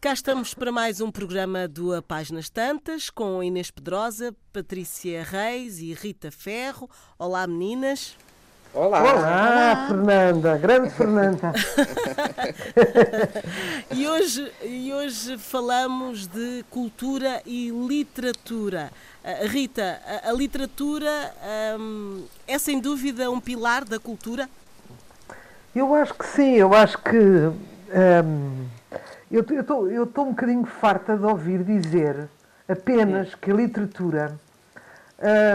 Cá estamos para mais um programa do A Páginas Tantas com Inês Pedrosa, Patrícia Reis e Rita Ferro. Olá, meninas. Olá. Olá, Olá. Fernanda, grande Fernanda. e, hoje, e hoje falamos de cultura e literatura. Uh, Rita, a, a literatura um, é sem dúvida um pilar da cultura? Eu acho que sim, eu acho que. Um, eu estou um bocadinho farta de ouvir dizer apenas que a literatura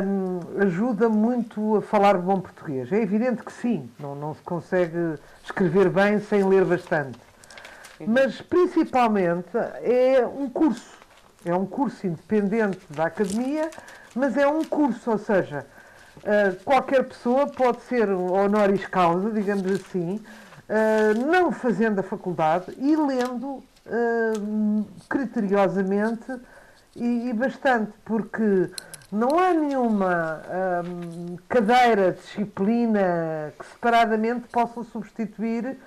um, ajuda muito a falar bom português. É evidente que sim, não, não se consegue escrever bem sem ler bastante. Mas principalmente é um curso. É um curso independente da academia, mas é um curso, ou seja, uh, qualquer pessoa pode ser honoris causa, digamos assim, uh, não fazendo a faculdade e lendo uh, criteriosamente e, e bastante, porque não há nenhuma hum, cadeira, disciplina que separadamente possa substituir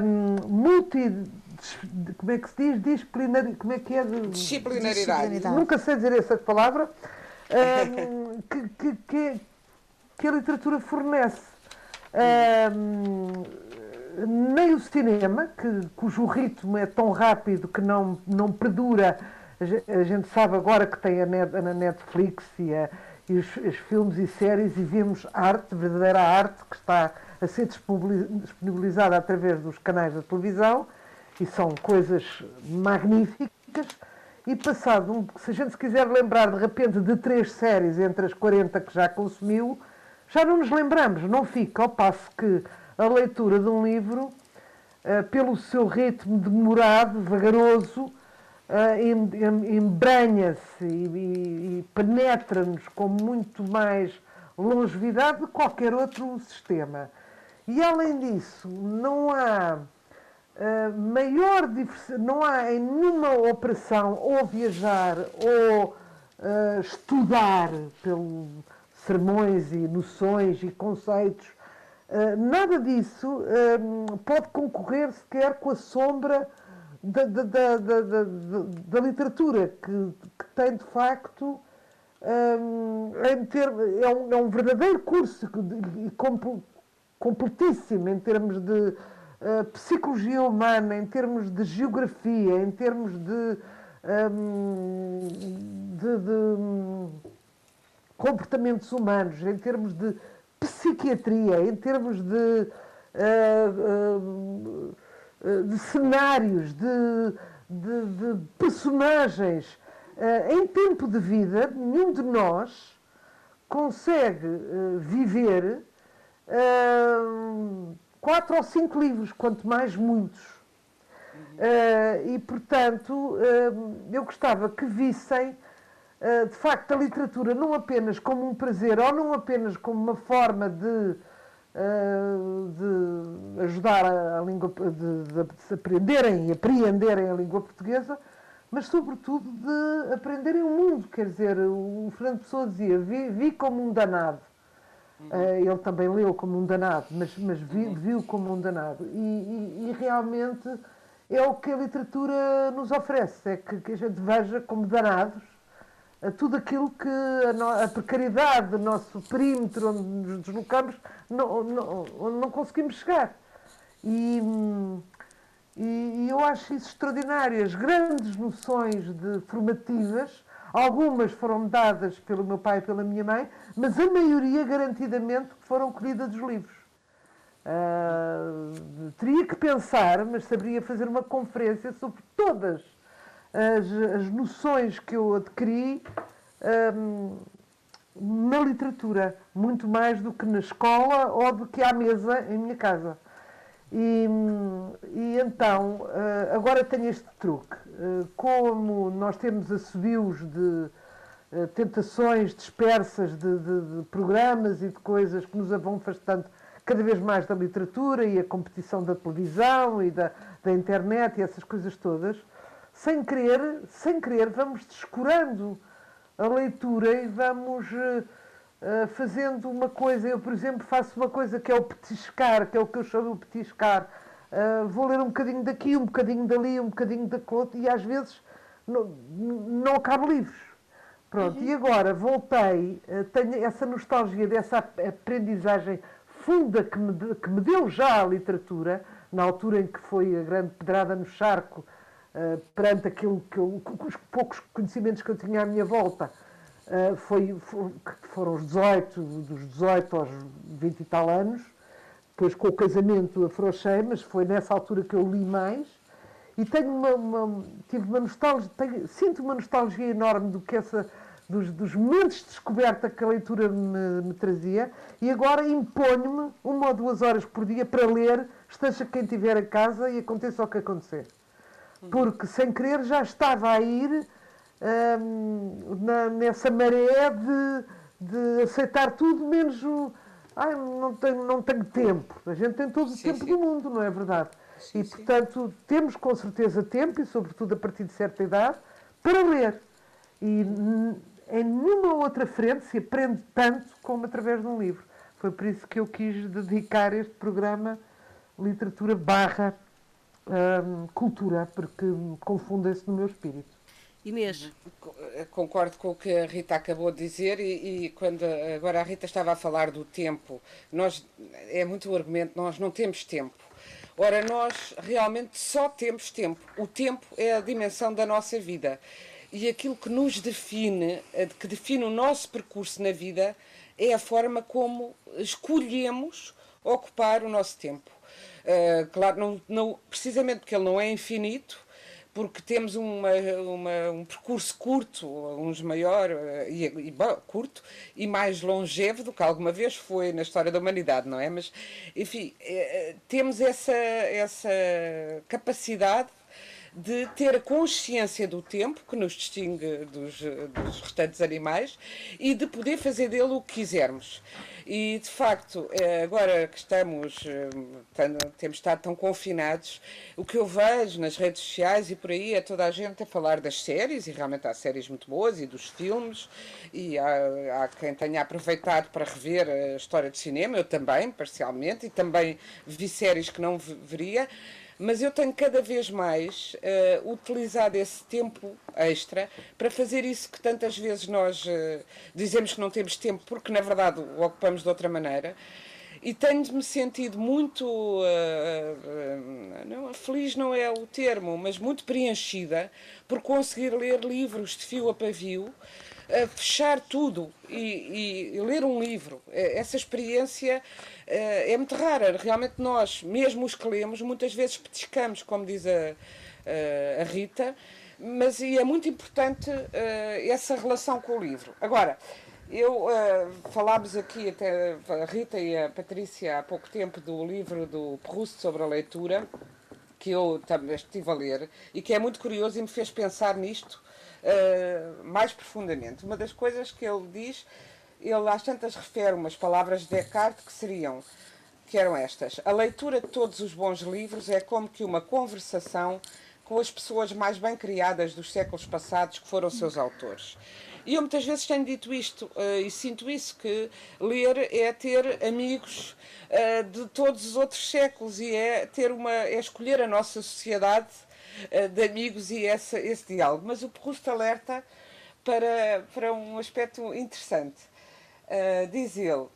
hum, multi. Como é que se diz? Disciplinar, como é que é? Disciplinaridade. Nunca sei dizer essa palavra. Hum, que, que, que, que, a literatura fornece. Hum, nem o cinema, que, cujo ritmo é tão rápido que não, não perdura a gente sabe agora que tem a, net, a Netflix e, a, e os, os, filmes e séries e vemos arte, verdadeira arte, que está a ser disponibilizada através dos canais da televisão e são coisas magníficas. E passado, um, se a gente se quiser lembrar de repente de três séries entre as 40 que já consumiu, já não nos lembramos, não fica, ao passo que a leitura de um livro, uh, pelo seu ritmo demorado, vagaroso, uh, embranha-se e, e, penetra-nos com muito mais longevidade de qualquer outro sistema. E além disso, não há uh, maior diversidade, não há em nenhuma operação ou viajar ou uh, estudar pelos sermões e noções e conceitos, nada disso pode concorrer sequer com a sombra da, da, da, da, da literatura, que, que, tem de facto um, em ter, é, um, é um verdadeiro curso e completíssimo em termos de uh, psicologia humana, em termos de geografia, em termos de, um, de, de um, comportamentos humanos, em termos de psiquiatria, em termos de. Uh, uh, eh, de cenários, de, de, de personagens. Eh, em tempo de vida, nenhum de nós consegue eh, viver quatro ou cinco livros, quanto mais muitos. e, portanto, eu gostava que vissem, de facto, a literatura não apenas como um prazer ou não apenas como uma forma de de ajudar a, língua, de, de, aprenderem e apreenderem a língua portuguesa, mas sobretudo de aprenderem o mundo. Quer dizer, o Fernando Pessoa dizia, vi, vi como um danado. Uhum. Uh, ele também leu como um danado, mas, mas vi, uhum. viu como um danado. E, e, e, realmente é o que a literatura nos oferece, é que, que a gente veja como danados a tudo aquilo que a, no, a, precariedade do nosso perímetro onde nos deslocamos não, não, não conseguimos chegar. E, e, eu acho isso extraordinário. As grandes noções de formativas, algumas foram dadas pelo meu pai e pela minha mãe, mas a maioria garantidamente foram colhidas dos livros. Uh, teria que pensar, mas saberia fazer uma conferência sobre todas as, as noções que eu adquiri um, na literatura, muito mais do que na escola ou do que à mesa em minha casa. E, e então, eh, agora tenho este truque. Eh, como nós temos assobios de eh, tentações dispersas de, de, de, programas e de coisas que nos vão afastando cada vez mais da literatura e a competição da televisão e da, da internet e essas coisas todas, sem querer, sem querer, vamos descurando a leitura e vamos uh, fazendo uma coisa. Eu, por exemplo, faço uma coisa que é o petiscar, que é o que eu chamo de petiscar. uh, vou ler um bocadinho daqui, um bocadinho dali, um bocadinho da outro, e às vezes não, não acabo livros. Pronto, uhum. e agora voltei, uh, tenho essa nostalgia dessa aprendizagem funda que me, que me deu já a literatura, na altura em que foi a grande pedrada no charco, uh, perante aquilo que eu, os poucos conhecimentos que eu tinha à minha volta, uh, foi, foi, foram os 18, dos 18 aos 20 e tal anos, depois com o casamento afrouxei, mas foi nessa altura que eu li mais, e tenho uma, uma tive uma nostalgia, tenho, sinto uma nostalgia enorme do que essa dos, dos, momentos de descoberta que a leitura me, me trazia. E agora imponho-me uma ou duas horas por dia para ler, esteja quem estiver a casa e aconteça o que acontecer. Porque sem querer já estava a ir hum, na, nessa maré de, de aceitar tudo menos o. Ai, não tenho, não tenho tempo. A gente tem todo o sim, tempo sim. do mundo, não é verdade? Sim, e, portanto, temos com certeza tempo, e sobretudo a partir de certa idade, para ler. E em nenhuma outra frente se aprende tanto como através de um livro. Foi por isso que eu quis dedicar este programa literatura barra hum, cultura, porque confundem-se no meu espírito. Inês. Concordo com o que a Rita acabou de dizer e, e, quando agora a Rita estava a falar do tempo, nós é muito o argumento, nós não temos tempo. Ora, nós realmente só temos tempo. O tempo é a dimensão da nossa vida e aquilo que nos define, eh, que define o nosso percurso na vida, é a forma como escolhemos ocupar o nosso tempo. Uh, claro, não, não, precisamente porque ele não é infinito, porque temos uma, uma, um percurso curto, uns maior uh, e, e bom, curto e mais longevo do que alguma vez foi na história da humanidade, não é? Mas, enfim, uh, temos essa, essa capacidade de ter consciência do tempo, que nos distingue dos, dos restantes animais, e de poder fazer dele o que quisermos. E, de facto, eh, agora que estamos, eh, temos estado tão confinados, o que eu vejo nas redes sociais e por aí é toda a gente a falar das séries, e realmente há séries muito boas, e dos filmes, e há, há quem tenha aproveitado para rever a história do cinema, eu também, parcialmente, e também vi séries que não veria mas eu tenho cada vez mais uh, utilizado esse tempo extra para fazer isso que tantas vezes nós uh, dizemos que não temos tempo porque na verdade o ocupamos de outra maneira. E tenho-me sentido muito uh, não, feliz não é o termo, mas muito preenchida por conseguir ler livros de fio a pavio fechar tudo e, e, ler um livro. É, essa experiência é, é muito rara. Realmente nós, mesmo os que lemos, muitas vezes petiscamos, como diz a, a Rita, mas e é muito importante uh, essa relação com o livro. Agora, eu uh, falámos aqui, até a Rita e a Patrícia, há pouco tempo, do livro do Proust sobre a leitura, que eu também estive a ler, e que é muito curioso e me fez pensar nisto, uh, mais profundamente. Uma das coisas que ele diz, ele às tantas refere umas palavras de Descartes que seriam, que eram estas: A leitura de todos os bons livros é como que uma conversação com as pessoas mais bem criadas dos séculos passados que foram seus autores. E eu muitas vezes tenho dito isto uh, e sinto isso, que ler é ter amigos uh, de todos os outros séculos e é ter uma é escolher a nossa sociedade eh, de amigos e essa, esse diálogo. Mas o Proust alerta para, para um aspecto interessante. Uh, diz ele, uh,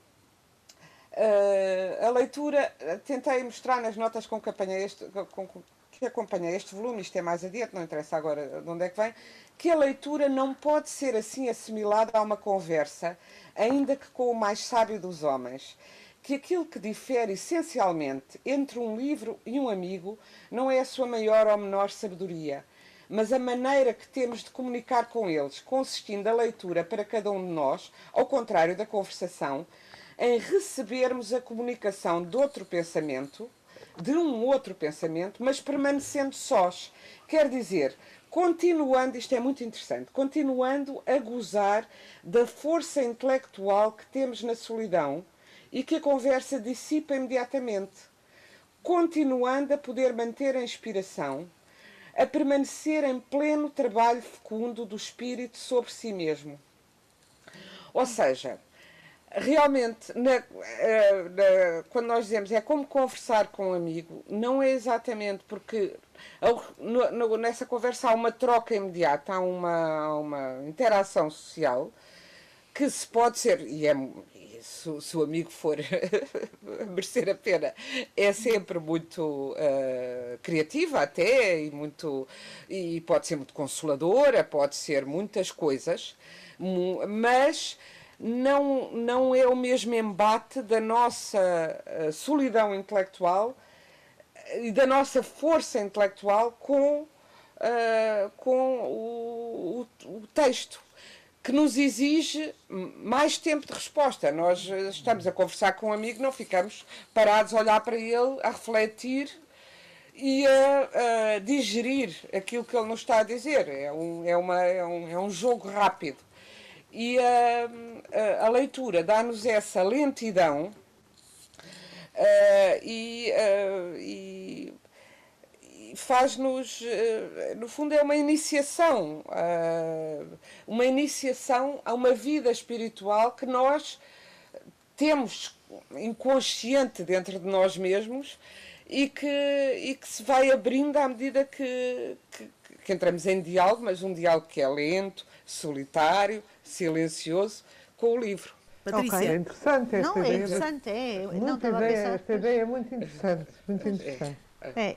a leitura, tentei mostrar nas notas com que este, com, que acompanhei este volume, isto é mais adiante, não interessa agora de onde é que vem, que a leitura não pode ser assim assimilada a uma conversa, ainda que com o mais sábio dos homens que aquilo que difere essencialmente entre um livro e um amigo não é a sua maior ou menor sabedoria, mas a maneira que temos de comunicar com eles, consistindo a leitura para cada um de nós, ao contrário da conversação, em recebermos a comunicação de outro pensamento, de um outro pensamento, mas permanecendo sós. Quer dizer, continuando, isto é muito interessante, continuando a gozar da força intelectual que temos na solidão e que a conversa dissipa imediatamente, continuando a poder manter a inspiração, a permanecer em pleno trabalho fecundo do espírito sobre si mesmo. Ou seja, realmente, na, eh, na, quando nós dizemos é como conversar com um amigo, não é exatamente porque nessa conversa há uma troca imediata, há uma, uma interação social que se pode ser, e, é, se, o amigo for merecer a pena, é sempre muito uh, criativa até, e, muito, e pode ser muito consoladora, pode ser muitas coisas, mas não, não é o mesmo embate da nossa uh, solidão intelectual e da nossa força intelectual com, uh, com o, o, o, texto, que nos exige mais tempo de resposta. Nós estamos a conversar com um amigo, não ficamos parados a olhar para ele, a refletir e a, a digerir aquilo que ele nos está a dizer. É um, é uma, é um, é um jogo rápido. E a, a, leitura dá-nos essa lentidão Uh, e, uh, faz-nos, uh, no fundo, é uma iniciação, uma iniciação a uma vida espiritual que nós temos inconsciente dentro de nós mesmos e que, e que se vai abrindo à medida que, que, que entramos em diálogo, mas um diálogo que é lento, solitário, silencioso, com o livro. Patrícia. Okay. É interessante esta não, ideia. é interessante, é. Muito não, ideia, esta ideia é muito interessante, muito interessante. É,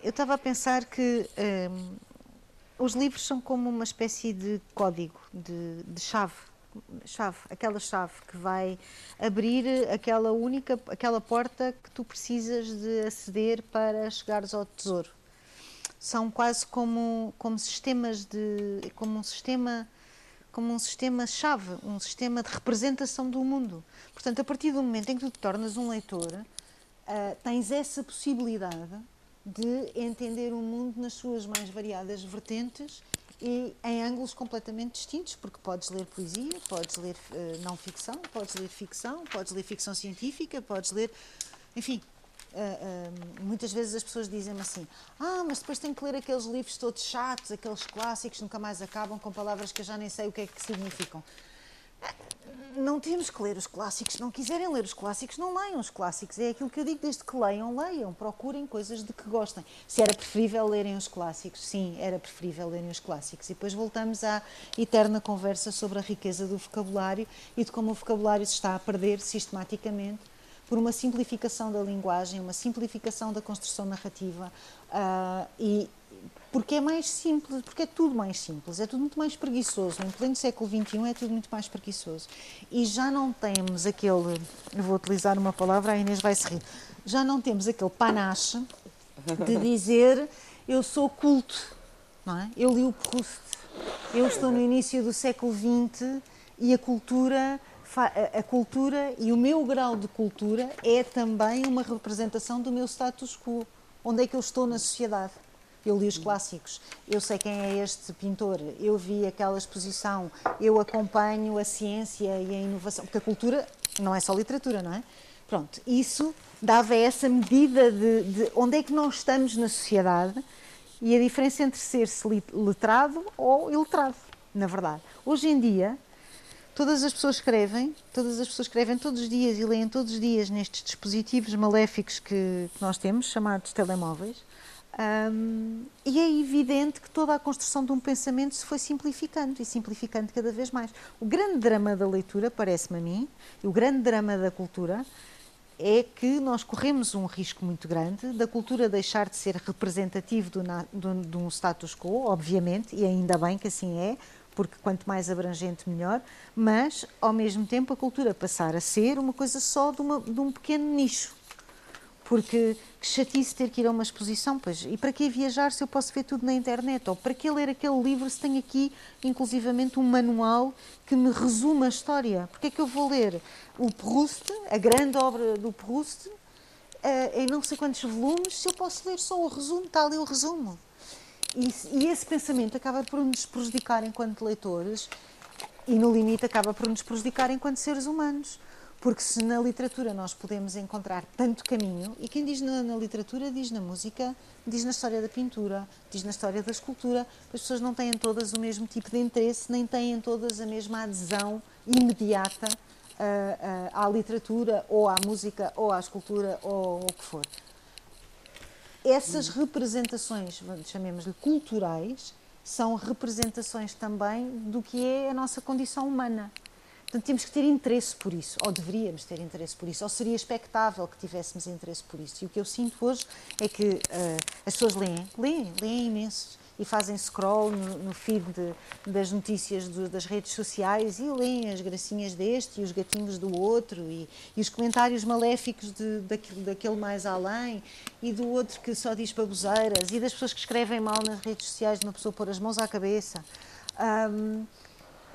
eu estava a pensar que um, os livros são como uma espécie de código, de, de chave, chave, aquela chave que vai abrir aquela única, aquela porta que tu precisas de aceder para chegares ao tesouro. São quase como, como sistemas de, como um sistema como um sistema-chave, um sistema de representação do mundo. Portanto, a partir do momento em que tu te tornas um leitor, uh, tens essa possibilidade de entender o mundo nas suas mais variadas vertentes e em ângulos completamente distintos, porque podes ler poesia, podes ler uh, não ficção, podes ler ficção, podes ler ficção científica, podes ler, enfim, Uh, uh, muitas vezes as pessoas dizem-me assim: Ah, mas depois tenho que ler aqueles livros todos chatos, aqueles clássicos, nunca mais acabam, com palavras que eu já nem sei o que é que significam. Não temos que ler os clássicos. Se não quiserem ler os clássicos, não leiam os clássicos. É aquilo que eu digo: desde que leiam, leiam, procurem coisas de que gostem. Se era preferível lerem os clássicos, sim, era preferível lerem os clássicos. E depois voltamos à eterna conversa sobre a riqueza do vocabulário e de como o vocabulário se está a perder sistematicamente por uma simplificação da linguagem, uma simplificação da construção narrativa uh, e porque é mais simples, porque é tudo mais simples, é tudo muito mais preguiçoso. Em pleno século XXI é tudo muito mais preguiçoso. E já não temos aquele, vou utilizar uma palavra, a Inês vai se rir, já não temos aquele panache de dizer eu sou culto, não é? Eu li o Proust, eu estou no início do século XX e a cultura a cultura e o meu grau de cultura é também uma representação do meu status quo. Onde é que eu estou na sociedade? Eu li os clássicos, eu sei quem é este pintor, eu vi aquela exposição, eu acompanho a ciência e a inovação, porque a cultura não é só literatura, não é? Pronto, isso dava essa medida de, de onde é que nós estamos na sociedade e a diferença entre ser-se letrado ou iletrado, na verdade. Hoje em dia, Todas as pessoas escrevem, todas as pessoas escrevem todos os dias e leem todos os dias nestes dispositivos maléficos que, que nós temos, chamados telemóveis. Um, e é evidente que toda a construção de um pensamento se foi simplificando e simplificando cada vez mais. O grande drama da leitura, parece-me a mim, e o grande drama da cultura, é que nós corremos um risco muito grande da cultura deixar de ser representativo de um status quo, obviamente, e ainda bem que assim é, porque quanto mais abrangente, melhor, mas, ao mesmo tempo, a cultura passar a ser uma coisa só de, uma, de um pequeno nicho. Porque que chatice ter que ir a uma exposição, pois, e para que viajar se eu posso ver tudo na internet? Ou para que ler aquele livro se tem aqui, inclusivamente, um manual que me resume a história? Porque é que eu vou ler o Proust, a grande obra do Proust, uh, em não sei quantos volumes, se eu posso ler só o resumo, está ali o resumo. E, e, esse pensamento acaba por nos prejudicar enquanto leitores e, no limite, acaba por nos prejudicar enquanto seres humanos. Porque se na literatura nós podemos encontrar tanto caminho, e quem diz na, na, literatura diz na música, diz na história da pintura, diz na história da escultura, as pessoas não têm todas o mesmo tipo de interesse, nem têm todas a mesma adesão imediata à literatura, ou à música, ou à escultura, ou o que for. Essas representações, chamemos-lhe culturais, são representações também do que é a nossa condição humana. Portanto, temos que ter interesse por isso, ou deveríamos ter interesse por isso, ou seria expectável que tivéssemos interesse por isso. E o que eu sinto hoje é que uh, as pessoas leem, leem, leem imenso e fazem scroll no, no feed de, das notícias do, das redes sociais e leem as gracinhas deste e os gatinhos do outro e, e os comentários maléficos de, daquele, daquele mais além e do outro que só diz baboseiras e das pessoas que escrevem mal nas redes sociais de uma pessoa pôr as mãos à cabeça. Um,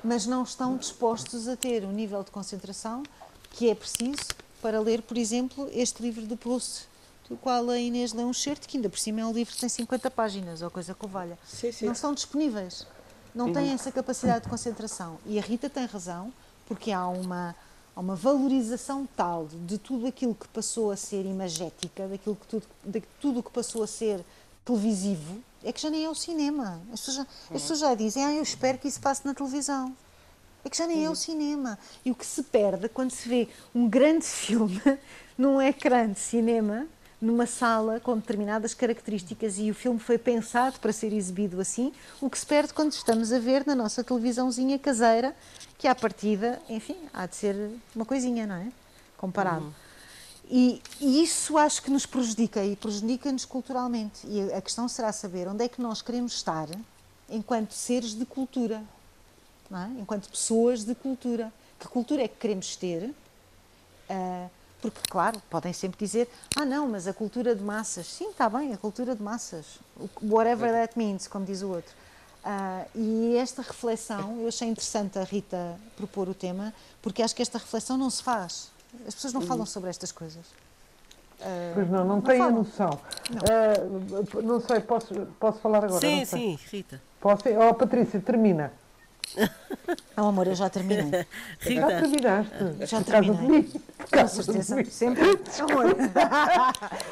mas não estão dispostos a ter o nível de concentração que é preciso para ler, por exemplo, este livro do Proust, do qual a Inês lê um certo, que ainda por cima é um livro que tem 50 páginas, ou coisa que o valha. Sim, sim. Não estão disponíveis, não têm essa capacidade de concentração. E a Rita tem razão, porque há uma, há uma valorização tal de tudo aquilo que passou a ser imagética, daquilo que tudo, de tudo que passou a ser televisivo, é que já nem é o cinema. As pessoas já, as pessoas já dizem, ah, eu espero que isso passe na televisão. É que já nem é o cinema. E o que se perde quando se vê um grande filme num ecrã de cinema, numa sala com determinadas características e o filme foi pensado para ser exibido assim, o que se perde quando estamos a ver na nossa televisãozinha caseira, que à partida, enfim, há de ser uma coisinha, não é? Comparado. Uhum. E, e, isso acho que nos prejudica e prejudica-nos culturalmente. E a questão será saber onde é que nós queremos estar enquanto seres de cultura, é? enquanto pessoas de cultura. Que cultura é que queremos ter? Uh, porque, claro, podem sempre dizer: ah, não, mas a cultura de massas. Sim, está bem, a cultura de massas. Whatever that means, como diz o outro. Uh, e esta reflexão, eu achei interessante a Rita propor o tema, porque acho que esta reflexão não se faz as pessoas não falam sobre estas coisas. Uh, pois não, não, não têm a noção. Não. Uh, não sei, posso, posso falar agora? Sim, sim, Rita. Posso? Oh, Patrícia, termina. Oh, amor, eu já terminei. Rita. Já terminaste? Já terminei. Com certeza, sempre. Amor.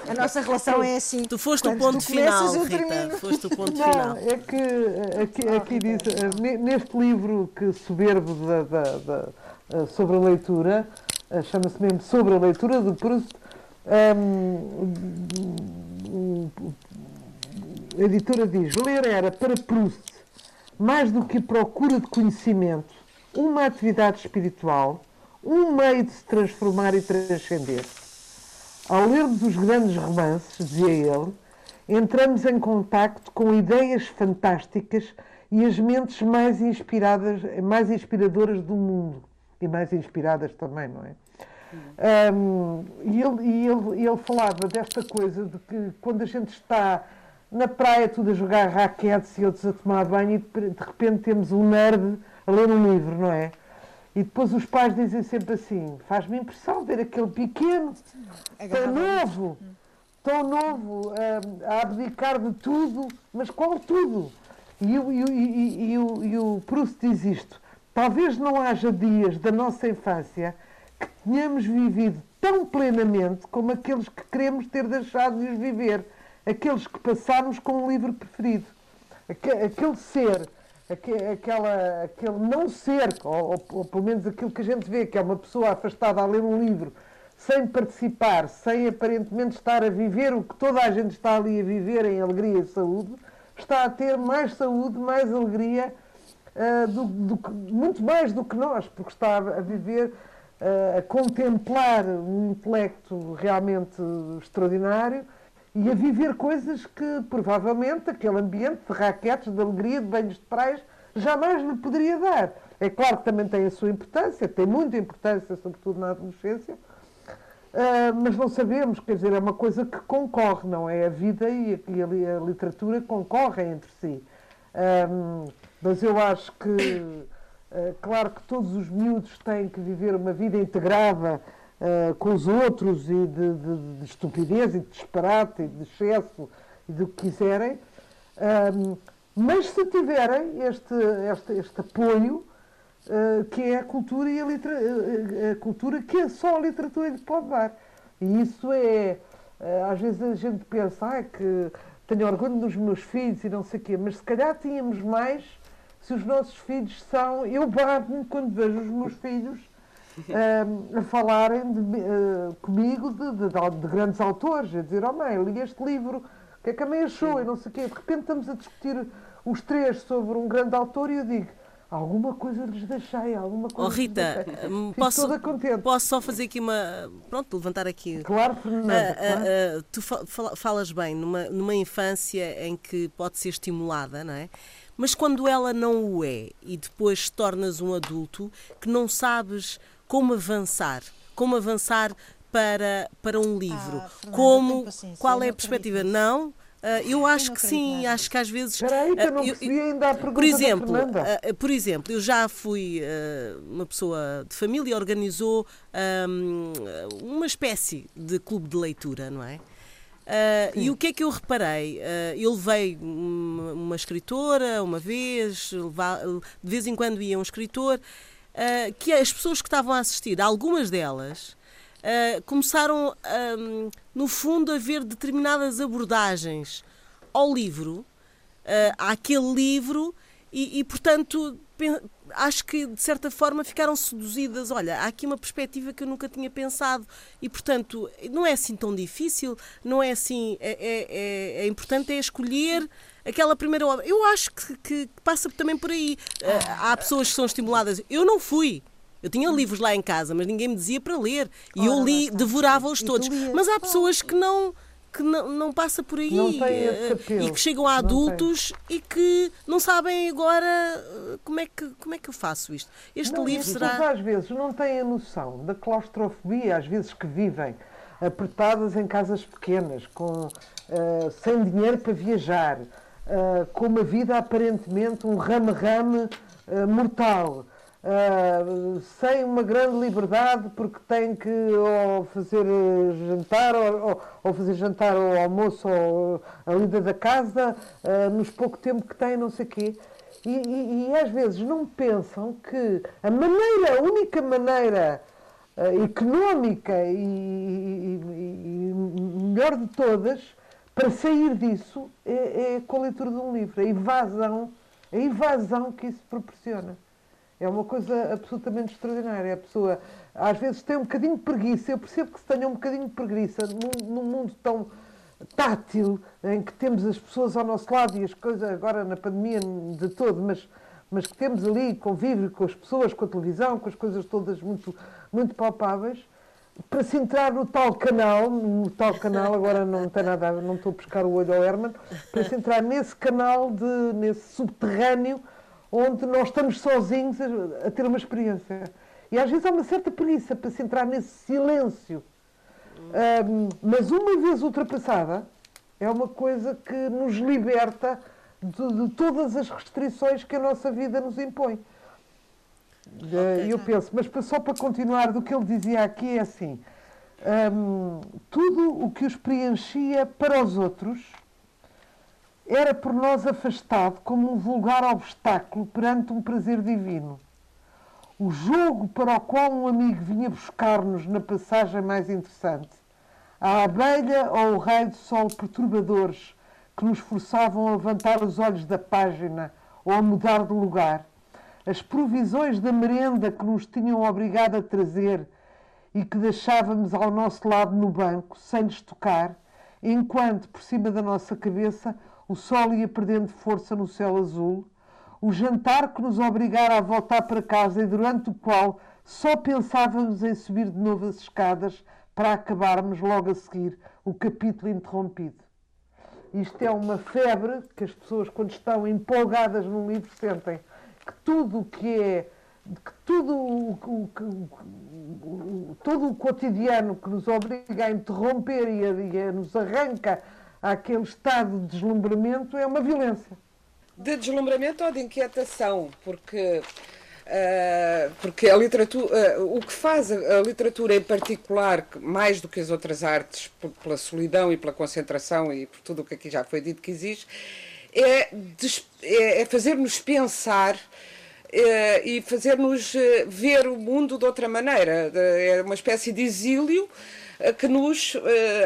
A nossa relação é assim. Tu foste o ponto final, Rita. Foste o ponto não, final. É que aqui, aqui diz, eh, neste livro que soberbo da, da, da, eh, sobre a leitura, chama-se mesmo Sobre a Leitura de Proust. Um, a editora diz: ler era para Proust, mais do que procura de conhecimento, uma atividade espiritual, um meio de se transformar e transcender. Ao lermos os grandes romances, dizia ele, entramos em contacto com ideias fantásticas e as mentes mais inspiradas, mais inspiradoras do mundo e mais inspiradas também, não é? Um, e ele, e ele, ele falava desta coisa de que quando a gente está na praia, tudo a jogar raquetes e outros a tomar banho, e de, repente temos um nerd a ler um livro, não é? E depois os pais dizem sempre assim: faz-me impressão ver aquele pequeno, tão novo, tão novo, a abdicar de tudo, mas qual tudo? E, o, e, e, e, o, e o Proust diz isto: Talvez não haja dias da nossa infância que tenhamos vivido tão plenamente como aqueles que queremos ter deixado de os viver, aqueles que passamos com um livro preferido. Aquele ser, aquela, aquele não ser, ou, ou, ou pelo menos aquilo que a gente vê, que é uma pessoa afastada a ler um livro, sem participar, sem aparentemente estar a viver o que toda a gente está ali a viver em alegria e saúde, está a ter mais saúde, mais alegria uh, do, do, muito mais do que nós, porque está a viver, uh, a contemplar um intelecto realmente extraordinário e a viver coisas que provavelmente aquele ambiente de raquetes, de alegria, de banhos de praias, jamais lhe poderia dar. É claro que também tem a sua importância, tem muita importância, sobretudo na adolescência, uh, mas não sabemos, quer dizer, é uma coisa que concorre, não é? A vida e a, literatura concorrem entre si. Um, mas eu acho que, uh, claro que todos os miúdos têm que viver uma vida integrada uh, com os outros e de, de, de, estupidez e de disparate e de excesso e do que quiserem, mas se tiverem este, este, este apoio, uh, que é a cultura e a, litera, a cultura que só a literatura lhe pode dar. E isso é, às vezes a gente pensa ah, que tenho orgulho dos meus filhos e não sei o quê, mas se calhar tínhamos mais se os nossos filhos são. Eu babo-me quando vejo os meus filhos uh, a falarem de, uh, comigo de, de, de, grandes autores, a dizer, oh mãe, li este livro, o que é que a mãe achou? E não sei o quê. De repente estamos a discutir os três sobre um grande autor e eu digo, alguma coisa lhes deixei, alguma coisa. Oh, Rita, hum, posso, posso só fazer aqui uma. Pronto, levantar aqui. Claro, Fernanda. Uh, tu falas bem numa, numa infância em que pode ser estimulada, não é? Mas quando ela não o é e depois tornas um adulto que não sabes como avançar, como avançar para, para um livro, ah, Fernanda, como qual é a perspectiva? Não, Uh, eu acho eu que sim, nada. acho que às vezes. Espera aí, que eu não percebi ainda a pergunta por exemplo, uh, por exemplo, eu já fui uh, uma pessoa de família e organizou um, uma espécie de clube de leitura, não é? E o que é que eu reparei? eu levei uma, uma, escritora uma vez, de vez em quando ia um escritor, que as pessoas que estavam a assistir, algumas delas, uh, começaram, um, no fundo, a ver determinadas abordagens ao livro, uh, àquele livro, e, e, portanto, acho que de certa forma ficaram seduzidas. Olha, há aqui uma perspectiva que eu nunca tinha pensado, e portanto, não é assim tão difícil, não é assim. É, é, é, é importante é escolher aquela primeira obra. Eu acho que, que passa também por aí. Uh, há pessoas que são estimuladas. Eu não fui. Eu tinha livros lá em casa, mas ninguém me dizia para ler. E eu li, devorava-os todos. Mas há pessoas que não que não, não passa por aí uh, e que chegam a adultos e que não sabem agora uh, como é que como é que eu faço isto. Este não, livro será às vezes não têm a noção da claustrofobia, às vezes que vivem apertadas em casas pequenas, com uh, sem dinheiro para viajar, com uma vida aparentemente um rame-rame mortal uh, sem uma grande liberdade porque tem que ou fazer jantar ou, ou fazer jantar ou almoço ou a lida da casa uh, nos pouco tempo que tem, não sei o quê. E, e, e, às vezes não pensam que a maneira, a única maneira uh, económica e, e, melhor de todas para sair disso é, é com a leitura de um livro, a evasão, a evasão que isso proporciona. É uma coisa absolutamente extraordinária. A pessoa às vezes tem um bocadinho de preguiça. Eu percebo que se tenha um bocadinho de preguiça num, num mundo tão tátil, em que temos as pessoas ao nosso lado e as coisas, agora na pandemia de todo, mas, mas que temos ali convívio com as pessoas, com a televisão, com as coisas todas muito, muito palpáveis, para se entrar no tal canal, no tal canal, agora não tem nada, não estou a pescar o olho ao Herman, para se entrar nesse canal, de, nesse subterrâneo onde nós estamos sozinhos a, a, ter uma experiência. E às vezes há uma certa preguiça para se entrar nesse silêncio. Um, mas uma vez ultrapassada, é uma coisa que nos liberta de, de, todas as restrições que a nossa vida nos impõe. Okay, eu penso, mas só para continuar do que ele dizia aqui, é assim: um, tudo o que os preenchia para os outros era por nós afastado como um vulgar obstáculo perante um prazer divino. O jogo para o qual um amigo vinha buscar-nos na passagem mais interessante, a abelha ou o raio de sol perturbadores que nos forçavam a levantar os olhos da página ou a mudar de lugar, as provisões da merenda que nos tinham obrigado a trazer e que deixávamos ao nosso lado no banco, sem lhes tocar, enquanto, por cima da nossa cabeça, o sol ia perdendo força no céu azul, o jantar que nos obrigara a voltar para casa e durante o qual só pensávamos em subir de novo as escadas para acabarmos logo a seguir o capítulo interrompido. Isto é uma febre que as pessoas, quando estão empolgadas num livro, sentem que tudo o que é que tudo o, o, o, todo o cotidiano que nos obriga a interromper e a, e a nos arranca àquele estado de deslumbramento é uma violência. De deslumbramento ou de inquietação, porque Uh, porque a literatura, uh, o que faz a, literatura em particular, mais do que as outras artes, pela solidão e pela concentração e por tudo o que aqui já foi dito que existe, é, é, é fazer-nos pensar uh, e fazer-nos ver o mundo de outra maneira. É uma espécie de exílio que nos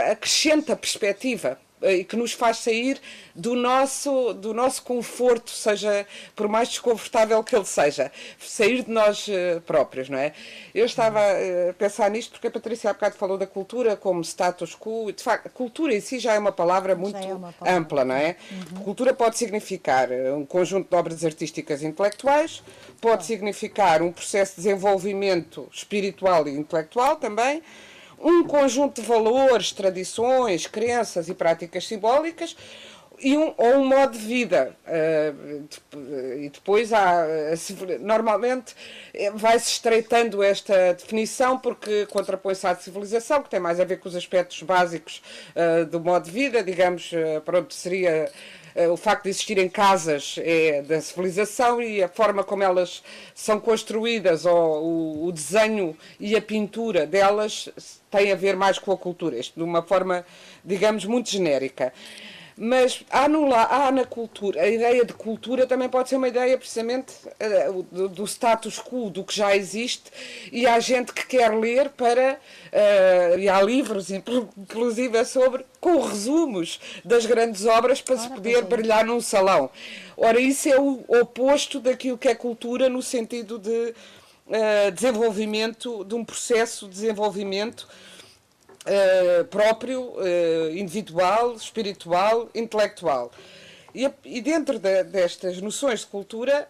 acrescenta perspectiva eh, e que nos faz sair do nosso, do nosso conforto, seja por mais desconfortável que ele seja, sair de nós uh, próprios, não é? Eu estava uh, a pensar nisto porque a Patrícia há bocado falou da cultura como status quo, de facto, a cultura em si já é uma palavra muito é uma palavra. ampla, não é? Uhum. Cultura pode significar um conjunto de obras artísticas intelectuais, pode significar um processo de desenvolvimento espiritual e intelectual também, um conjunto de valores, tradições, crenças e práticas simbólicas e um, ou um modo de vida. Uh, e depois há, normalmente eh, vai-se estreitando esta definição porque contrapõe-se à civilização, que tem mais a ver com os aspectos básicos uh, do modo de vida, digamos, uh, pronto, seria o facto de existirem casas é da civilização e a forma como elas são construídas, ou o, o desenho e a pintura delas tem a ver mais com a cultura, isto de uma forma, digamos, muito genérica. Mas há, no, há na cultura, a ideia de cultura também pode ser uma ideia precisamente uh, do, do, status quo, do que já existe, e há gente que quer ler para, uh, e há livros, inclusive, sobre, com resumos das grandes obras para se poder é. brilhar num salão. Ora, isso é o oposto daquilo que é cultura no sentido de uh, desenvolvimento, de um processo de desenvolvimento uh, próprio, uh, individual, espiritual, intelectual. E, e dentro de, destas noções de cultura,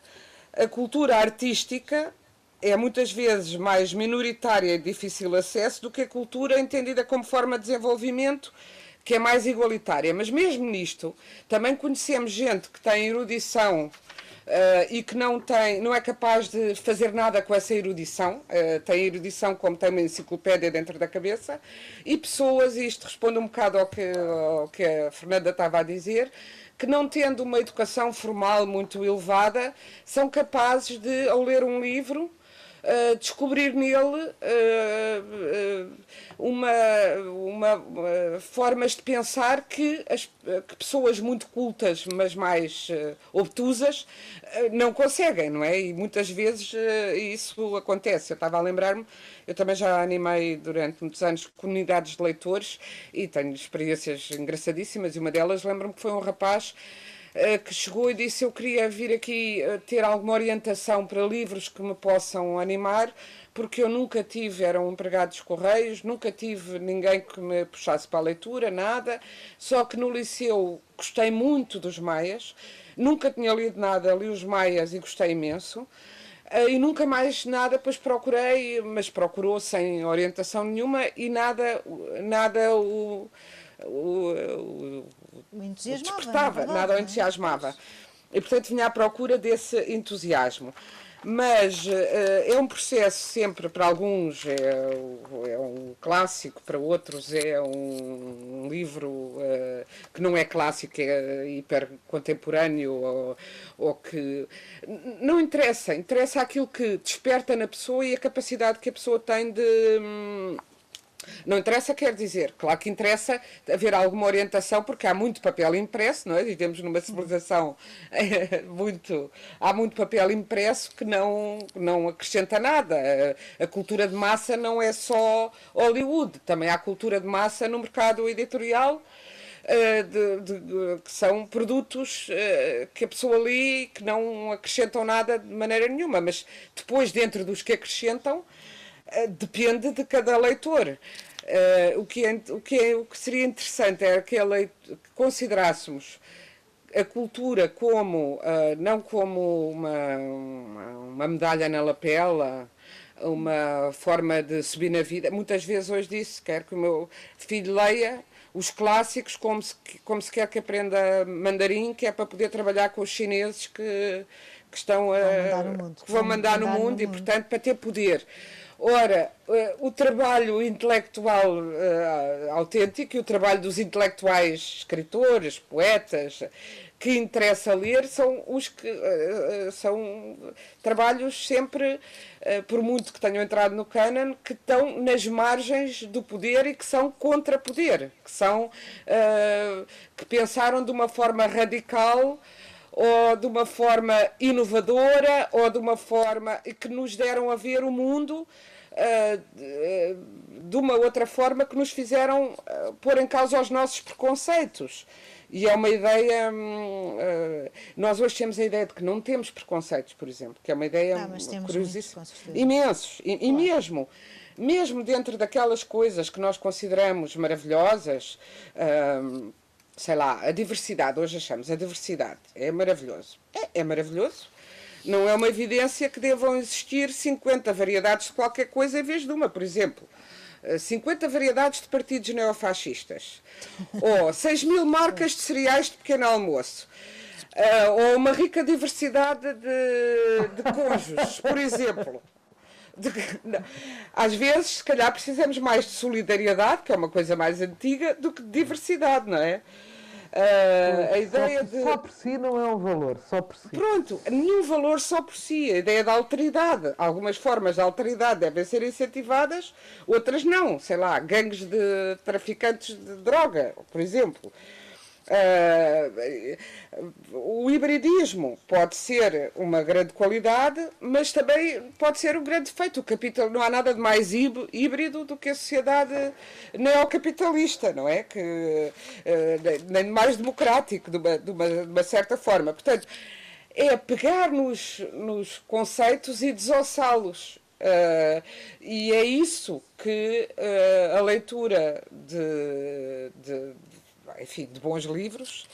a cultura artística é muitas vezes mais minoritária e difícil acesso do que a cultura entendida como forma de desenvolvimento, que é mais igualitária. Mas mesmo nisto, também conhecemos gente que tem erudição Uh, e que não tem, não é capaz de fazer nada com essa erudição, uh, tem erudição como tem uma enciclopédia dentro da cabeça, e pessoas, e isto responde um bocado ao que, ao que a Fernanda estava a dizer, que não tendo uma educação formal muito elevada, são capazes de, ao ler um livro, uh, descobrir nele uh, uma, uma, formas de pensar que, as, que pessoas muito cultas, mas mais obtusas, não conseguem, não é? E muitas vezes isso acontece. Eu estava a lembrar-me, eu também já animei durante muitos anos comunidades de leitores e tenho experiências engraçadíssimas, e uma delas lembro-me que foi um rapaz eh, que chegou e disse eu queria vir aqui eh, ter alguma orientação para livros que me possam animar, porque eu nunca tive, era um empregado dos Correios, nunca tive ninguém que me puxasse para a leitura, nada, só que no liceu gostei muito dos Maias, nunca tinha lido nada, li os Maias e gostei imenso, eh, e nunca mais nada, depois procurei, mas procurou sem orientação nenhuma e nada, nada o o, o, entusiasmava, despertava, verdade, nada o é? entusiasmava. E, portanto, vinha à procura desse entusiasmo. Mas uh, é um processo sempre, para alguns é, é, um clássico, para outros é um, um livro uh, que não é clássico, é hiper contemporâneo, ou, ou que. Não interessa, interessa aquilo que desperta na pessoa e a capacidade que a pessoa tem de. Hum, não interessa, quer dizer, claro que interessa haver alguma orientação, porque há muito papel impresso, não é? Vivemos numa civilização é, muito. Há muito papel impresso que não, não acrescenta nada. A, a, cultura de massa não é só Hollywood, também há cultura de massa no mercado editorial. Uh, de, de, de, que são produtos uh, que a pessoa lê que não acrescentam nada de maneira nenhuma, mas depois, dentro dos que acrescentam, eh, depende de cada leitor. Uh, o, que é, o, que é, o que seria interessante era que, que considerássemos a cultura como, uh, não como uma, uma, uma, medalha na lapela, uma forma de subir na vida. Muitas vezes hoje disse, quero que o meu filho leia os clássicos como se, como se quer que aprenda mandarim, que é para poder trabalhar com os chineses que, que estão a, que vão mandar no mundo, no mundo e, portanto, para ter poder. Ora, eh, o trabalho intelectual uh, autêntico e o trabalho dos intelectuais escritores, poetas, que interessa ler são os que uh, são trabalhos sempre, uh, por muito que tenham entrado no canon, que estão nas margens do poder e que são contra poder, que são que pensaram de uma forma radical ou de uma forma inovadora ou de uma forma que nos deram a ver o mundo de uma outra forma que nos fizeram pôr em causa os nossos preconceitos. E é uma ideia. Hum, nós hoje temos a ideia de que não temos preconceitos, por exemplo, que é uma ideia ah, curiosíssima. Imensos. E, claro. e mesmo mesmo dentro daquelas coisas que nós consideramos maravilhosas, hum, sei lá, a diversidade, hoje achamos a diversidade, é maravilhoso. É, é maravilhoso. Não é uma evidência que devam existir 50 variedades de qualquer coisa em vez de uma, por exemplo. 50 eh, variedades de partidos neofascistas, ou 6 mil marcas de cereais de pequeno almoço, uh, ou uma rica diversidade de, de cônjuges, por exemplo. De, às vezes, se calhar, precisamos mais de solidariedade, que é uma coisa mais antiga, do que de diversidade, não é? Uh, a ideia só, de. Só por si não é um valor, só por si. Pronto, nenhum valor só por si. A ideia da alteridade. Algumas formas de alteridade devem ser incentivadas, outras não. Sei lá, gangues de traficantes de droga, por exemplo. Uh, o hibridismo pode ser uma grande qualidade, mas também pode ser um grande defeito. O capital, não há nada de mais híbrido do que a sociedade neocapitalista, não é? Que, uh, nem mais democrático, de uma, de, uma, de uma, certa forma. Portanto, é pegar nos, nos conceitos e desossá-los. Uh, e é isso que a leitura de, de enfim, de bons livros,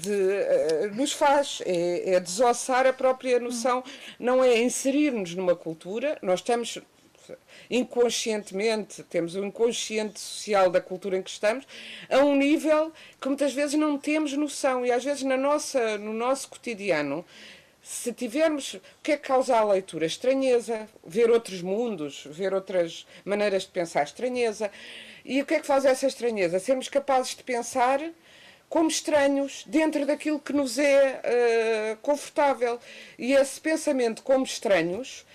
de, uh, nos faz, é, é, desossar a própria noção, não é inserir-nos numa cultura, nós estamos inconscientemente, temos o inconsciente social da cultura em que estamos, a um nível que muitas vezes não temos noção e às vezes na nossa, no nosso cotidiano se tivermos o que é que causa a leitura? Estranheza, ver outros mundos, ver outras maneiras de pensar, estranheza. E o que é que faz essa estranheza? Sermos capazes de pensar como estranhos dentro daquilo que nos é uh, confortável. E esse pensamento como estranhos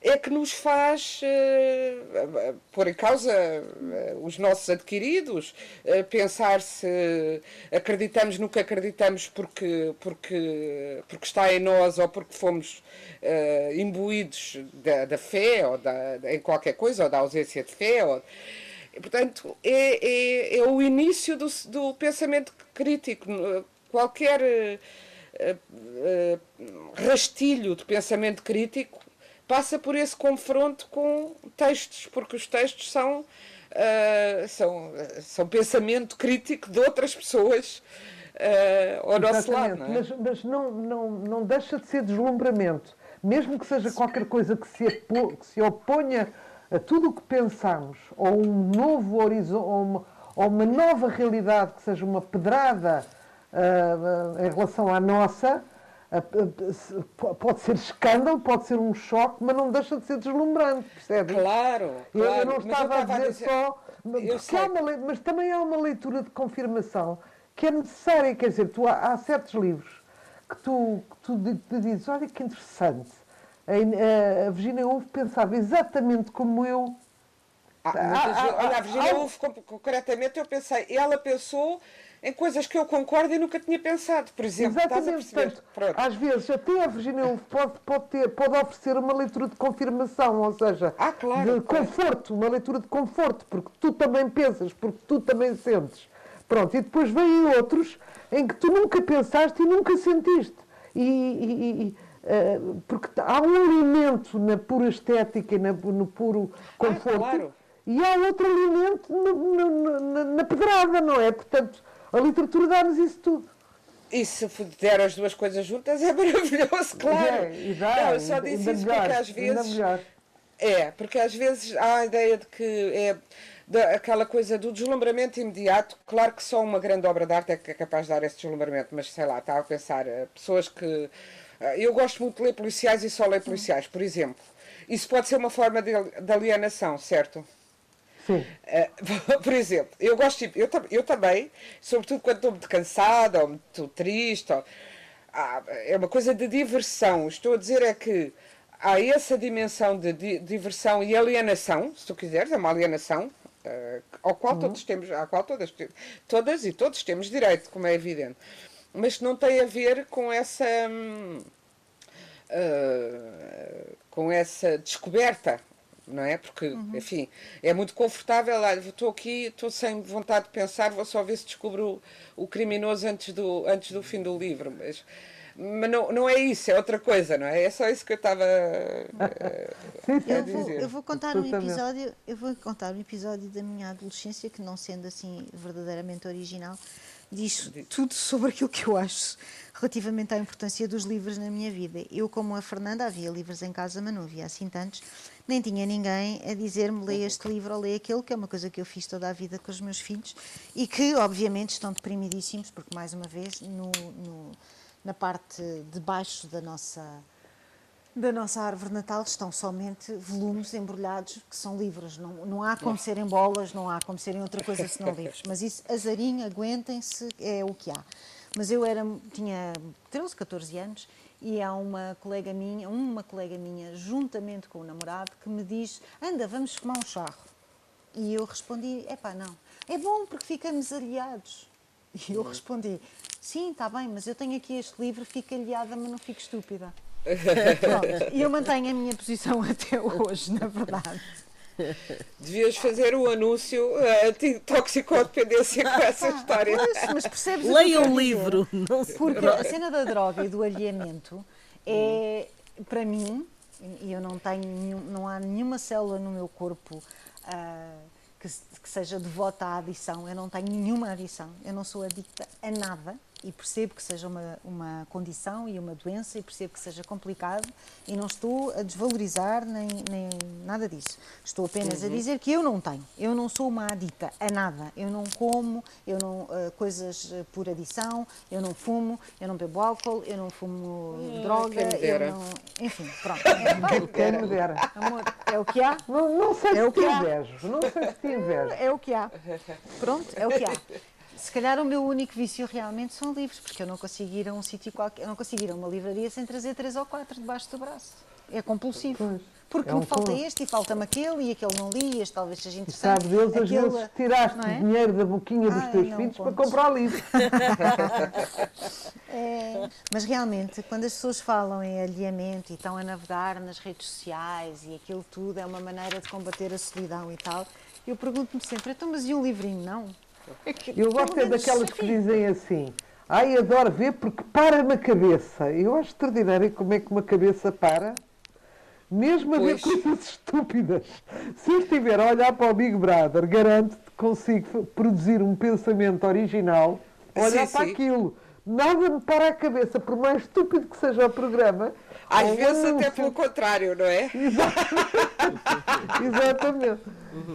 é que nos faz uh, pôr em causa uh, os nossos adquiridos, uh, pensar se acreditamos no que acreditamos porque, porque, porque está em nós ou porque fomos imbuídos da, da fé ou da, em qualquer coisa, ou da ausência de fé. Ou, Portanto, é, é, é o início do, do pensamento crítico. Qualquer uh, uh, rastilho de pensamento crítico passa por esse confronto com textos, porque os textos são, uh, são, são pensamento crítico de outras pessoas ao Exatamente. nosso lado. Não é? Mas, mas não, não, não deixa de ser deslumbramento. Mesmo que seja qualquer coisa que se, que se oponha a tudo o que pensamos, ou um novo horizonte, ou uma, ou uma nova realidade que seja uma pedrada uh, uh, em relação à nossa, uh, pode ser escândalo, pode ser um choque, mas não deixa de ser deslumbrante, percebe? Claro, eu, claro. Eu não estava, a, dizer a dizer só. Porque há uma, mas também há uma leitura de confirmação que é necessária, quer dizer, tu, há, há certos livros que tu, que tu te dizes, olha que interessante, a, a Virginia Woolf pensava exatamente como eu. Ah, ah, olha, a Virginia Woolf, concretamente, eu pensei, ela pensou em coisas que eu concordo e nunca tinha pensado, por exemplo. Exatamente, portanto, às vezes até a Virginia Woolf pode, pode, ter, pode oferecer uma leitura de confirmação, ou seja, ah, claro, de claro. conforto, uma leitura de conforto, porque tu também pensas, porque tu também sentes. Pronto, e depois vêm outros em que tu nunca pensaste e nunca sentiste. e, e, porque há um alimento na pura estética e no puro conforto ah, claro. e há outro alimento no, na, na pedrada, não é? Portanto, a literatura dá-nos isso tudo. E se der as duas coisas juntas é maravilhoso, claro. É, dá, não, eu só disse isso porque às vezes. É, porque às vezes há a ideia de que é da, aquela coisa do deslumbramento imediato. Claro que só uma grande obra de arte é, é capaz de dar esse deslumbramento, mas sei lá, estava a pensar, eh, pessoas que ah, eu gosto muito de ler policiais e só ler policiais, por exemplo. Isso pode ser uma forma de, de alienação, certo? Sim. Uh, por exemplo, eu gosto, eu, eu também, sobretudo quando estou muito cansada ou muito triste, ou, ah, é uma coisa de diversão. Estou a dizer é que há essa dimensão de, de diversão e alienação, se tu quiseres, é uma alienação, uh, ao qual uhum. todos temos, à qual todas, todas e todos temos direito, como é evidente mas não tem a ver com essa uh, com essa descoberta não é? Porque, uhum. enfim, é muito confortável. Estou aqui, estou sem vontade de pensar, vou só ver se descubro o, o criminoso antes do, antes do fim do livro. Mas, mas não, não é isso, é outra coisa, não é? É só isso que eu estava a, a dizer. Vou, eu vou contar um episódio, eu vou contar um episódio da minha adolescência que não sendo assim verdadeiramente original, diz tudo sobre aquilo que eu acho relativamente à importância dos livros na minha vida. Eu, como a Fernanda, havia livros em casa, mas não havia assim tantos, nem tinha ninguém a dizer-me lê este livro ou lê aquele, que é uma coisa que eu fiz toda a vida com os meus filhos e que, obviamente, estão deprimidíssimos, porque, mais uma vez, no, no, na parte de baixo da nossa da nossa árvore natal estão somente volumes embrulhados que são livros. Não, não há como serem bolas, não há como serem outra coisa senão livros. Mas isso, azarinho, aguentem-se, é o que há. Mas eu era, tinha 13, 14 anos e há uma colega minha, uma colega minha, juntamente com o namorado, que me diz: Anda, vamos fumar um charro. E eu respondi: É pá, não. É bom porque ficamos aliados. E eu respondi: Sim, está bem, mas eu tenho aqui este livro, fico aliada, mas não fico estúpida. Pronto. E eu mantenho a minha posição até hoje, na verdade. Devias fazer o anúncio anti-toxicodependência com essa história. Mas, mas percebes Leia o livro. Não Porque a cena da droga e do alheamento é, para mim, e eu não tenho, não há nenhuma célula no meu corpo uh, que, que seja devota à adição. Eu não tenho nenhuma adição. Eu não sou adicta a nada e percebo que seja uma, uma condição e uma doença e percebo que seja complicado e não estou a desvalorizar nem, nem nada disso. Estou apenas uhum. a dizer que eu não tenho, eu não sou uma adita a nada, eu não como, eu não uh, coisas eh, por adição, eu não fumo, eu não bebo álcool, eu não fumo hum, droga, eu não, enfim, pronto. É, quem me dera. Amor, é o que há. Não, não sei é se te invejo, não sei se te invejo. É o que há. Pronto, é o que há. Se calhar o meu único vício realmente são livros, porque eu não consigo ir a um sítio qualquer, eu não consigo ir a uma livraria sem trazer três ou quatro debaixo do braço. É compulsivo. Pois. Porque é um me falta este e falta-me aquele e aquele não li, este talvez seja interessante. E sabe Deus, às vezes tiraste é? dinheiro da boquinha dos Ai, teus filhos para comprar livros. é, mas realmente, quando as pessoas falam em alheamento e estão a navegar nas redes sociais e aquilo tudo é uma maneira de combater a solidão e tal, eu pergunto-me sempre, então, mas e um livrinho não? Eu gosto é daquelas que dizem assim. Ai, adoro ver porque para-me a cabeça. Eu acho extraordinário como é que uma cabeça para, mesmo a ver coisas estúpidas. Se eu estiver a olhar para o Big Brother, garanto-te que consigo produzir um pensamento original, olhar sim, para sim. aquilo. Nada me para a cabeça, por mais estúpido que seja o programa. Às vezes até pelo contrário, não é? Exatamente. Exatamente.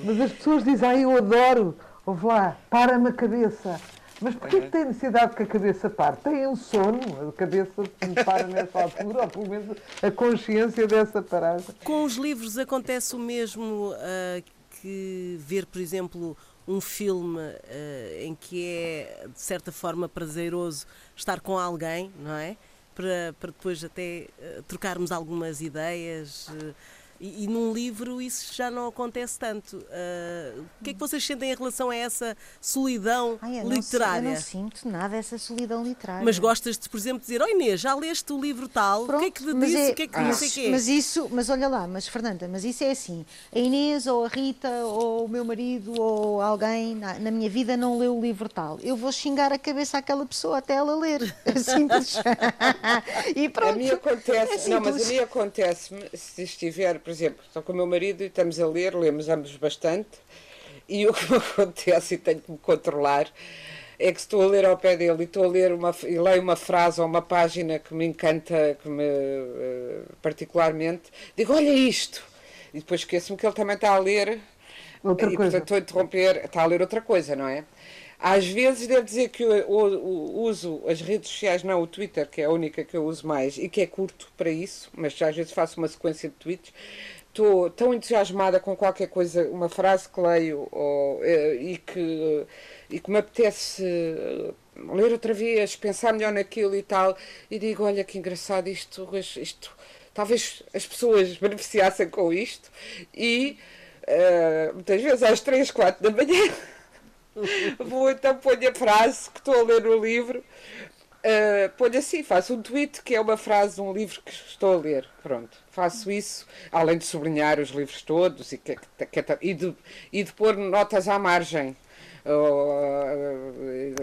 Mas as pessoas dizem, ai, eu adoro. Ouve lá, para-me a cabeça. Mas porquê que tem necessidade que a cabeça pare? Tem um sono, a cabeça para nessa altura, ou pelo menos a consciência dessa parada. Com os livros acontece o mesmo uh, que ver, por exemplo, um filme uh, em que é, de certa forma, prazeroso estar com alguém, não é? Para, para depois até uh, trocarmos algumas ideias e, e, num livro isso já não acontece tanto. Uh, o que é que vocês sentem em relação a essa solidão Ai, eu literária? Não, eu não sinto nada essa solidão literária. Mas gostas de, por exemplo, dizer: Oi Inês, já leste o livro tal? Pronto, o que é que te disse? É, o que é que ah, não sei quê? Mas isso, mas olha lá, mas Fernanda, mas isso é assim: a Inês ou a Rita ou o meu marido ou alguém na, na minha vida não leu o livro tal. Eu vou xingar a cabeça àquela pessoa até ela ler. É simples. e pronto. A mim acontece, é não, mas a mim acontece se estiver por exemplo, estou com o meu marido e estamos a ler, lemos ambos bastante, e o que me acontece, e tenho que me controlar, é que estou a ler ao pé dele e estou a ler uma, e leio uma frase ou uma página que me encanta, que me uh, particularmente, digo, olha isto! E depois esqueço-me que ele também está a ler, outra e coisa. portanto estou a interromper, está a ler outra coisa, não é? Às vezes devo dizer que eu, uso as redes sociais, não o Twitter, que é a única que eu uso mais e que é curto para isso, mas às vezes faço uma sequência de tweets. Estou tão entusiasmada com qualquer coisa, uma frase que leio ou, eh, e, que, e que me apetece eh, ler outra vez, pensar melhor naquilo e tal, e digo: olha que engraçado isto, isto talvez as pessoas beneficiassem com isto, e uh, muitas vezes às 3, 4 da manhã. Vou então pôr a frase que estou a ler no livro Uh, ponho assim, faço um tweet que é uma frase de um livro que estou a ler. Pronto, faço isso, além de sublinhar os livros todos e, que, que, que, e, de, e de pôr notas à margem.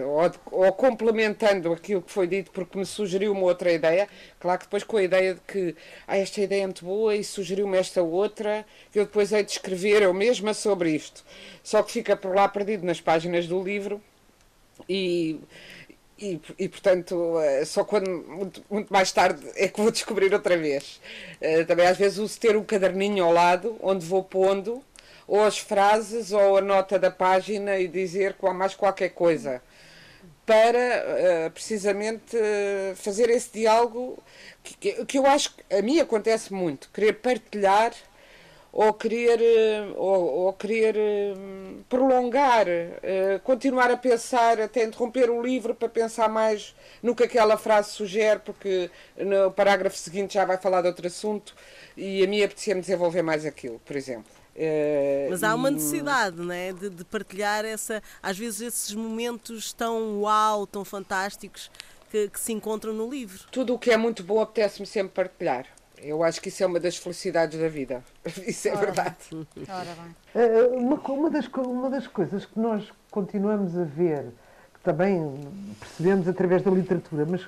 Ou, ou, complementando aquilo que foi dito porque me sugeriu uma outra ideia. Claro que depois com a ideia de que ah, esta ideia é muito boa e sugeriu-me esta outra, que eu depois hei de escrever eu mesma sobre isto. Só que fica por lá perdido nas páginas do livro e e, e, portanto, eh, só quando muito, muito, mais tarde é que vou descobrir outra vez. Eh, também às vezes uso ter um caderninho ao lado onde vou pondo ou as frases ou a nota da página e dizer mais qualquer coisa para eh, precisamente fazer esse diálogo que, que eu acho que a mim acontece muito, querer partilhar ou querer, eh, ou, ou querer eh, prolongar, eh, continuar a pensar, até interromper o livro para pensar mais no que aquela frase sugere, porque no parágrafo seguinte já vai falar de outro assunto e a mim apetecia-me desenvolver mais aquilo, por exemplo. Mas há uma necessidade não é? de, de partilhar essa, às vezes esses momentos tão uau, tão fantásticos que, que se encontram no livro. Tudo o que é muito bom apetece-me sempre partilhar. Eu acho que isso é uma das felicidades da vida. Isso é Ora verdade. Ora bem. Eh, uma, uma, das, uma das coisas que nós continuamos a ver, que também percebemos através da literatura, mas,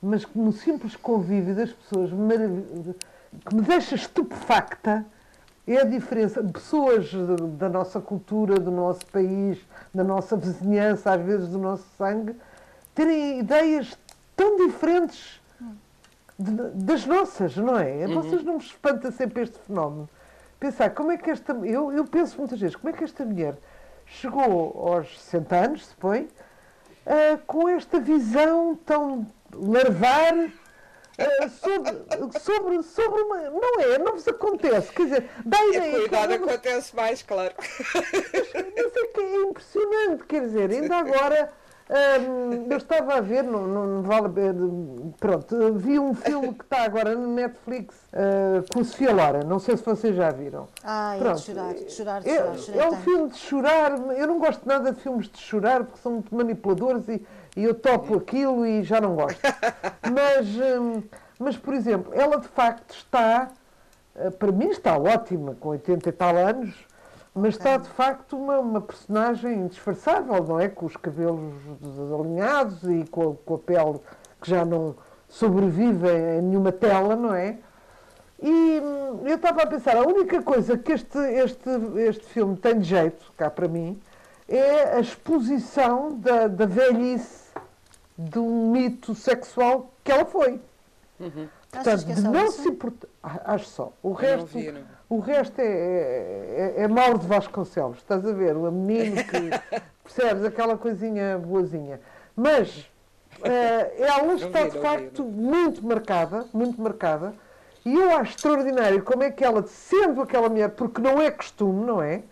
mas que no simples convívio das pessoas que me deixa estupefacta é a diferença. Pessoas da nossa cultura, do nosso país, da nossa vizinhança, às vezes do nosso sangue, terem ideias tão diferentes das nossas, não é? Uhum. Vocês não me espanta sempre este fenómeno. Pensar, como é que esta. Eu, eu penso muitas vezes, como é que esta mulher chegou aos 60 anos, se põe, uh, com esta visão tão larvar sobre, sobre, sobre uma. Não é? Não vos acontece. Quer dizer, dá a ideia. A cuidado acontece mais, claro. Mas, mas é que é impressionante, quer dizer, ainda agora eu estava a ver, não, não, vale pronto, vi um filme que está agora no Netflix uh, com Sofia Loren, não sei se vocês já viram. Ah, é de chorar, de chorar, de é, chorar. É, um filme de chorar, eu não gosto nada de filmes de chorar porque são muito manipuladores e, e eu topo aquilo e já não gosto. Mas, um, mas, por exemplo, ela de facto está, uh, para mim está ótima, com 80 e tal anos, mas está de facto uma, uma personagem indisfarçável, não é? Com os cabelos desalinhados e com a, com a pele que já não sobrevive em nenhuma tela, não é? E hum, eu estava a pensar, a única coisa que este, este, este filme tem de jeito, cá para mim, é a exposição da, da velhice de um mito sexual que ela foi. Uhum. Portanto, de não se importar. Acho só. O resto. Vi, o resto é, é, é, é Mauro de Vasconcelos, estás a ver? O menino que percebes aquela coisinha boazinha. Mas uh, ela está de facto muito marcada, muito marcada, e eu acho extraordinário como é que ela, sendo aquela mulher, porque não é costume, não é?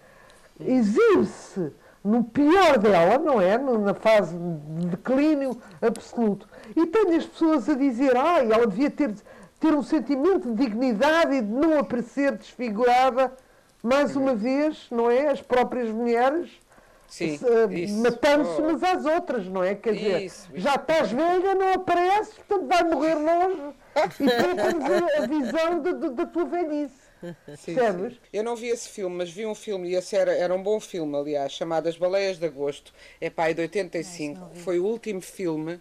Exibe-se no pior dela, não é? Na fase de declínio absoluto. E tem as pessoas a dizer, ah, ela devia ter ter um sentimento de dignidade e de não aparecer desfigurada, mais uma vez, não é? As próprias mulheres matando-se umas às outras, não é? Quer dizer, isso, já estás velha, não aparece, portanto vai morrer longe e poupa a visão de, de, da tua velhice. Sim, sim. Eu não vi esse filme, mas vi um filme, e esse era, era um bom filme, aliás, chamado As Baleias de Agosto, é pai de 85, foi o último filme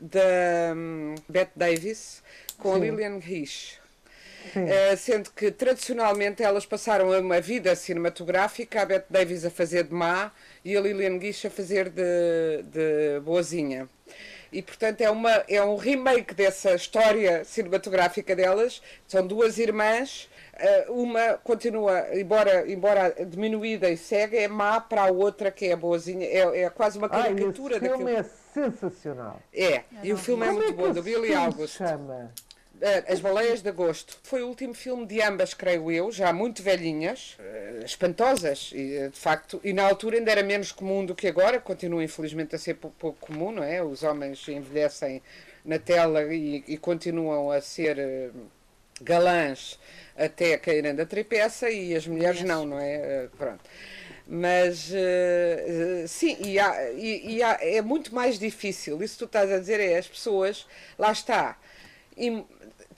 da um, Bette Davis, com Sim. a Lillian Rich. Uh, sendo que tradicionalmente elas passaram uma vida cinematográfica, a Bette Davis a fazer de má e a Lillian Gish a fazer de, de boazinha. E portanto é, uma, é um remake dessa história cinematográfica delas. São duas irmãs, uh, uma continua, embora, embora diminuída e cega, é má para a outra que é boazinha. É, é quase uma caricatura Ai, daquilo. é sensacional. É, e o filme é muito é bom, do Billy August. chama? Eh, As Baleias de Agosto. Foi o último filme de ambas, creio eu, já muito velhinhas, eh, espantosas, e, eh, de facto, e na altura ainda era menos comum do que agora, continua infelizmente a ser pouco comum, não é? Os homens envelhecem na tela e, e continuam a ser galãs até caírem da tripeça e as mulheres não, não é? Pronto. Mas uh, sim, e, há, e, e há, é muito mais difícil. Isso que tu estás a dizer é as pessoas, lá está, im,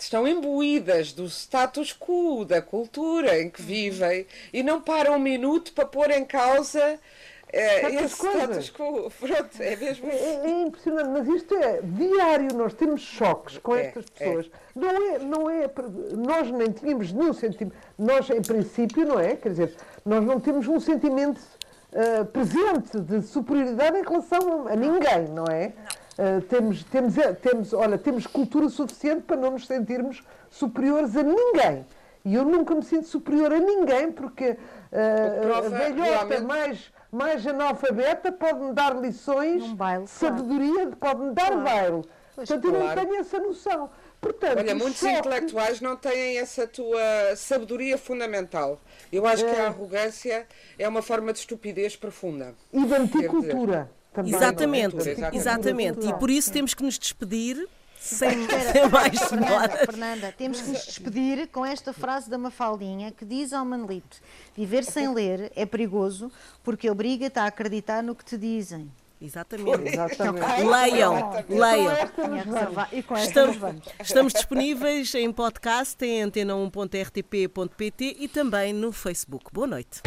estão imbuídas do status quo, da cultura em que vivem e não param um minuto para pôr em causa é, esse status quo. Pronto, é mesmo. É, é, é, impressionante, mas isto é diário, nós temos choques com é, estas é. pessoas. Não é, não é, nós nem tínhamos nenhum sentimento, nós em princípio, não é? Quer dizer, nós não temos um sentimento uh, presente de superioridade em relação a, a ninguém, não é? Uh, temos, temos, eh, temos, olha, temos cultura suficiente para não nos sentirmos superiores a ninguém. E eu nunca me sinto superior a ninguém, porque uh, a velhota realmente... mais mais analfabeta pode-me dar lições, baile, sabedoria claro. pode-me dar claro. baile. Portanto, eu não tenho essa noção. Portanto, Olha, muitos choque... intelectuais não têm essa tua sabedoria fundamental. Eu acho é. que a arrogância é uma forma de estupidez profunda. E de anticultura. Também. Exatamente, exatamente. exatamente. E por isso temos que nos despedir sem, sem mais Fernanda, Fernanda, temos que nos despedir com esta frase da Mafaldinha que diz ao Manolito: Viver sem ler é perigoso porque obriga-te a acreditar no que te dizem. Exatamente. Exatamente. Leiam, leiam. Estamos, estamos disponíveis em podcast em antena1.rtp.pt e também no Facebook. Boa noite.